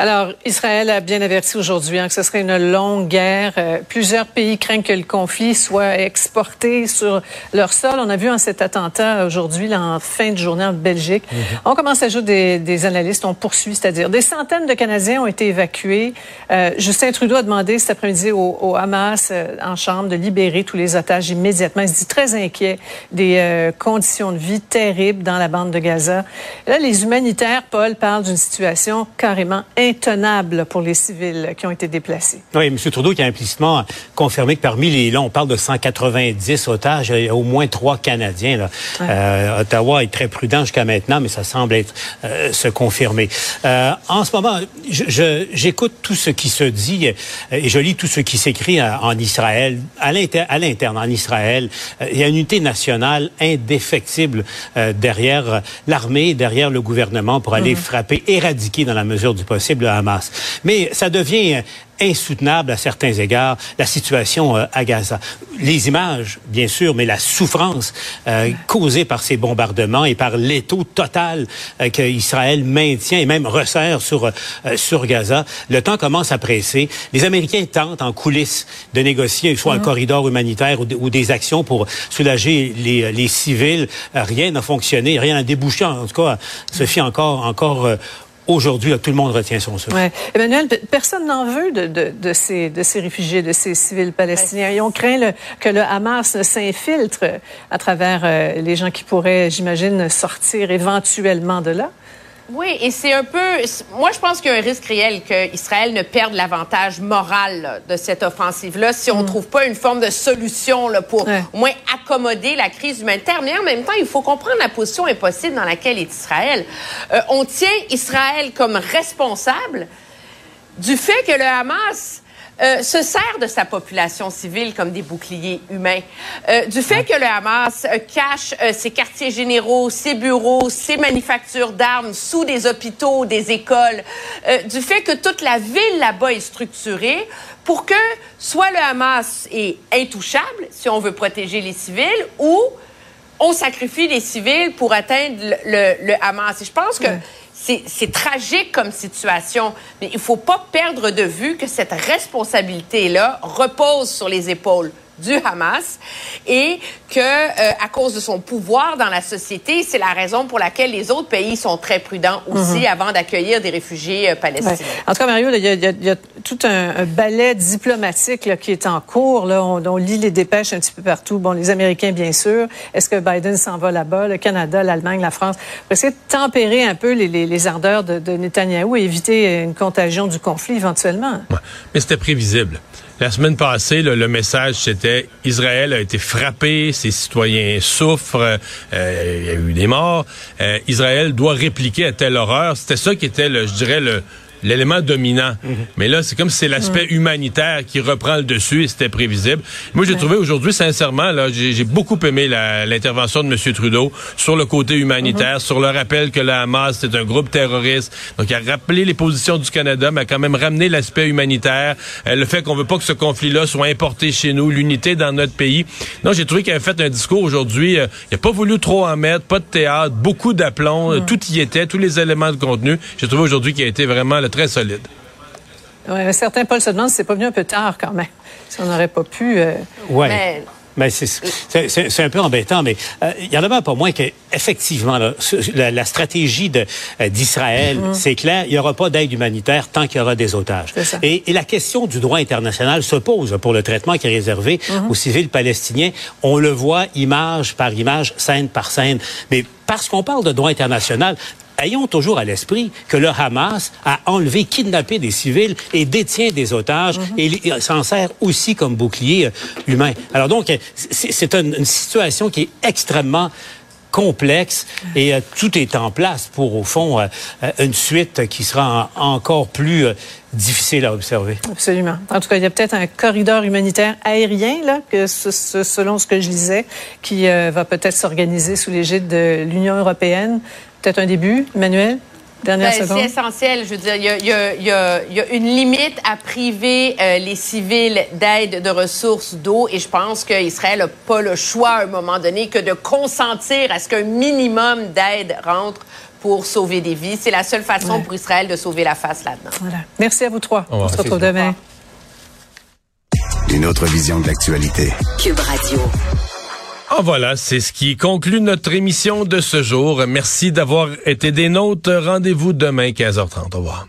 Alors, Israël a bien averti aujourd'hui hein, que ce serait une longue guerre. Euh, plusieurs pays craignent que le conflit soit exporté sur leur sol. On a vu en cet attentat aujourd'hui, en fin de journée en Belgique. Mhm. On commence à ajouter des, analystes, on poursuit, c'est-à-dire des centaines de Canadiens ont été évacués. Euh, Justin Trudeau a demandé cet après-midi au, Hamas euh, en chambre de libérer tous les otages immédiatement. Il se dit très inquiet des conditions de vie terribles dans la bande de Gaza. là, les humanitaires, Paul, parlent d'une situation carrément intenable pour les civils qui ont été déplacés. Oui, M. Trudeau qui a implicitement confirmé que parmi les, là, on parle de 190 otages, il y a au moins trois Canadiens. Là. Euh, Ottawa est très prudent jusqu'à maintenant, mais ça semble être euh, se confirmer. Euh, en ce moment, j'écoute tout ce qui se dit et je lis tout ce qui s'écrit en Israël, à l'interne, en Israël. Il y a une unité nationale indéfectible derrière l'armée, derrière le gouvernement pour aller mhm. frapper, éradiquer dans la mesure du possible Hamas. Mais ça devient insoutenable à certains égards, la situation euh, à Gaza. Les images, bien sûr, mais la souffrance euh, causée par ces bombardements et par l'étau total euh, qu'Israël maintient et même resserre sur, sur Gaza, le temps commence à presser. Les Américains tentent en coulisses de négocier soit un mhm. corridor humanitaire ou, des actions pour soulager les, les civils. Rien n'a fonctionné, rien n'a débouché, en tout cas, Sophie, encore, encore Aujourd'hui, tout le monde retient son souffle. Emmanuel, personne n'en veut de, ces, réfugiés, de ces civils palestiniens. Ils ont craint que le Hamas s'infiltre à travers euh, les gens qui pourraient, j'imagine, sortir éventuellement de là. Oui, et c'est un peu. Moi, je pense qu'il y a un risque réel qu'Israël ne perde l'avantage moral de cette offensive-là si on ne mm. trouve pas une forme de solution là, pour au moins accommoder la crise humanitaire. Mais en même temps, il faut comprendre la position impossible dans laquelle est Israël. Euh, on tient Israël comme responsable du fait que le Hamas euh, se sert de sa population civile comme des boucliers humains. Euh, du fait que le Hamas euh, cache ses quartiers généraux, ses bureaux, ses manufactures d'armes sous des hôpitaux, des écoles, du fait que toute la ville là-bas est structurée pour que soit le Hamas est intouchable, si on veut protéger les civils, ou on sacrifie les civils pour atteindre le, Hamas. Et je pense que c'est tragique comme situation, mais il ne faut pas perdre de vue que cette responsabilité-là repose sur les épaules du Hamas et que euh, à cause de son pouvoir dans la société, c'est la raison pour laquelle les autres pays sont très prudents aussi mhm. avant d'accueillir des réfugiés euh, palestiniens. En tout cas, Mario, il y, a tout un, ballet diplomatique là, qui est en cours. Là. On, lit les dépêches un petit peu partout. Bon, les Américains, bien sûr. Est-ce que Biden s'en va là-bas? Le Canada, l'Allemagne, la France? Pour essayer de tempérer un peu les, les, ardeurs de, de Netanyahou et éviter une contagion du conflit éventuellement. Mais c'était prévisible. La semaine passée, le message, c'était Israël a été frappé, ses citoyens souffrent, euh, il y a eu des morts. Euh, Israël doit répliquer à telle horreur. C'était ça qui était, le, je dirais, le, l'élément dominant. Mais là, c'est comme si c'est l'aspect humanitaire qui reprend le dessus et c'était prévisible. Moi, j'ai trouvé aujourd'hui, sincèrement, là, j'ai beaucoup aimé l'intervention de M. Trudeau sur le côté humanitaire, mhm. sur le rappel que la Hamas, c'est un groupe terroriste. Donc, il a rappelé les positions du Canada, mais a quand même ramené l'aspect humanitaire, euh, le fait qu'on veut pas que ce conflit-là soit importé chez nous, l'unité dans notre pays. Non, j'ai trouvé qu'il avait fait un discours aujourd'hui. Euh, il n'a pas voulu trop en mettre, pas de théâtre, beaucoup d'aplomb, euh, tout y était, tous les éléments de contenu. J'ai trouvé aujourd'hui qu'il a été vraiment très solide. Ouais, certains Paul se demandent si c'est pas venu un peu tard quand même. Si on n'aurait pas pu. Euh... Oui. Mais... Mais c'est un peu embêtant, mais euh, il y en a pas moins qu'effectivement, la, la, stratégie euh, d'Israël, mm-hmm. c'est clair, il n'y aura pas d'aide humanitaire tant qu'il y aura des otages. Et, et, la question du droit international se pose pour le traitement qui est réservé mm-hmm. aux civils palestiniens. On le voit image par image, scène par scène. Mais parce qu'on parle de droit international, ayons toujours à l'esprit que le Hamas a enlevé, kidnappé des civils et détient des otages mhm. et s'en sert aussi comme bouclier euh, humain. Alors donc, c'est une, situation qui est extrêmement complexe et euh, tout est en place pour, au fond, euh, une suite qui sera encore plus difficile à observer. Absolument. En tout cas, il y a peut-être un corridor humanitaire aérien, là, que selon ce que je disais, qui va peut-être s'organiser sous l'égide de l'Union européenne. Peut-être un début, Emmanuel? dernière ben. C'est essentiel. Je veux dire, il y a, y a, y a, y a une limite à priver euh, les civils d'aide de ressources d'eau et je pense qu'Israël n'a pas le choix à un moment donné que de consentir à ce qu'un minimum d'aide rentre pour sauver des vies. C'est la seule façon Ouais. pour Israël de sauver la face là-dedans. Voilà. Merci à vous trois. Au On revoir. se retrouve demain. Une autre vision de l'actualité. Cube Radio. Ah voilà, c'est ce qui conclut notre émission de ce jour. Merci d'avoir été des nôtres. Rendez-vous demain 15h30. Au revoir.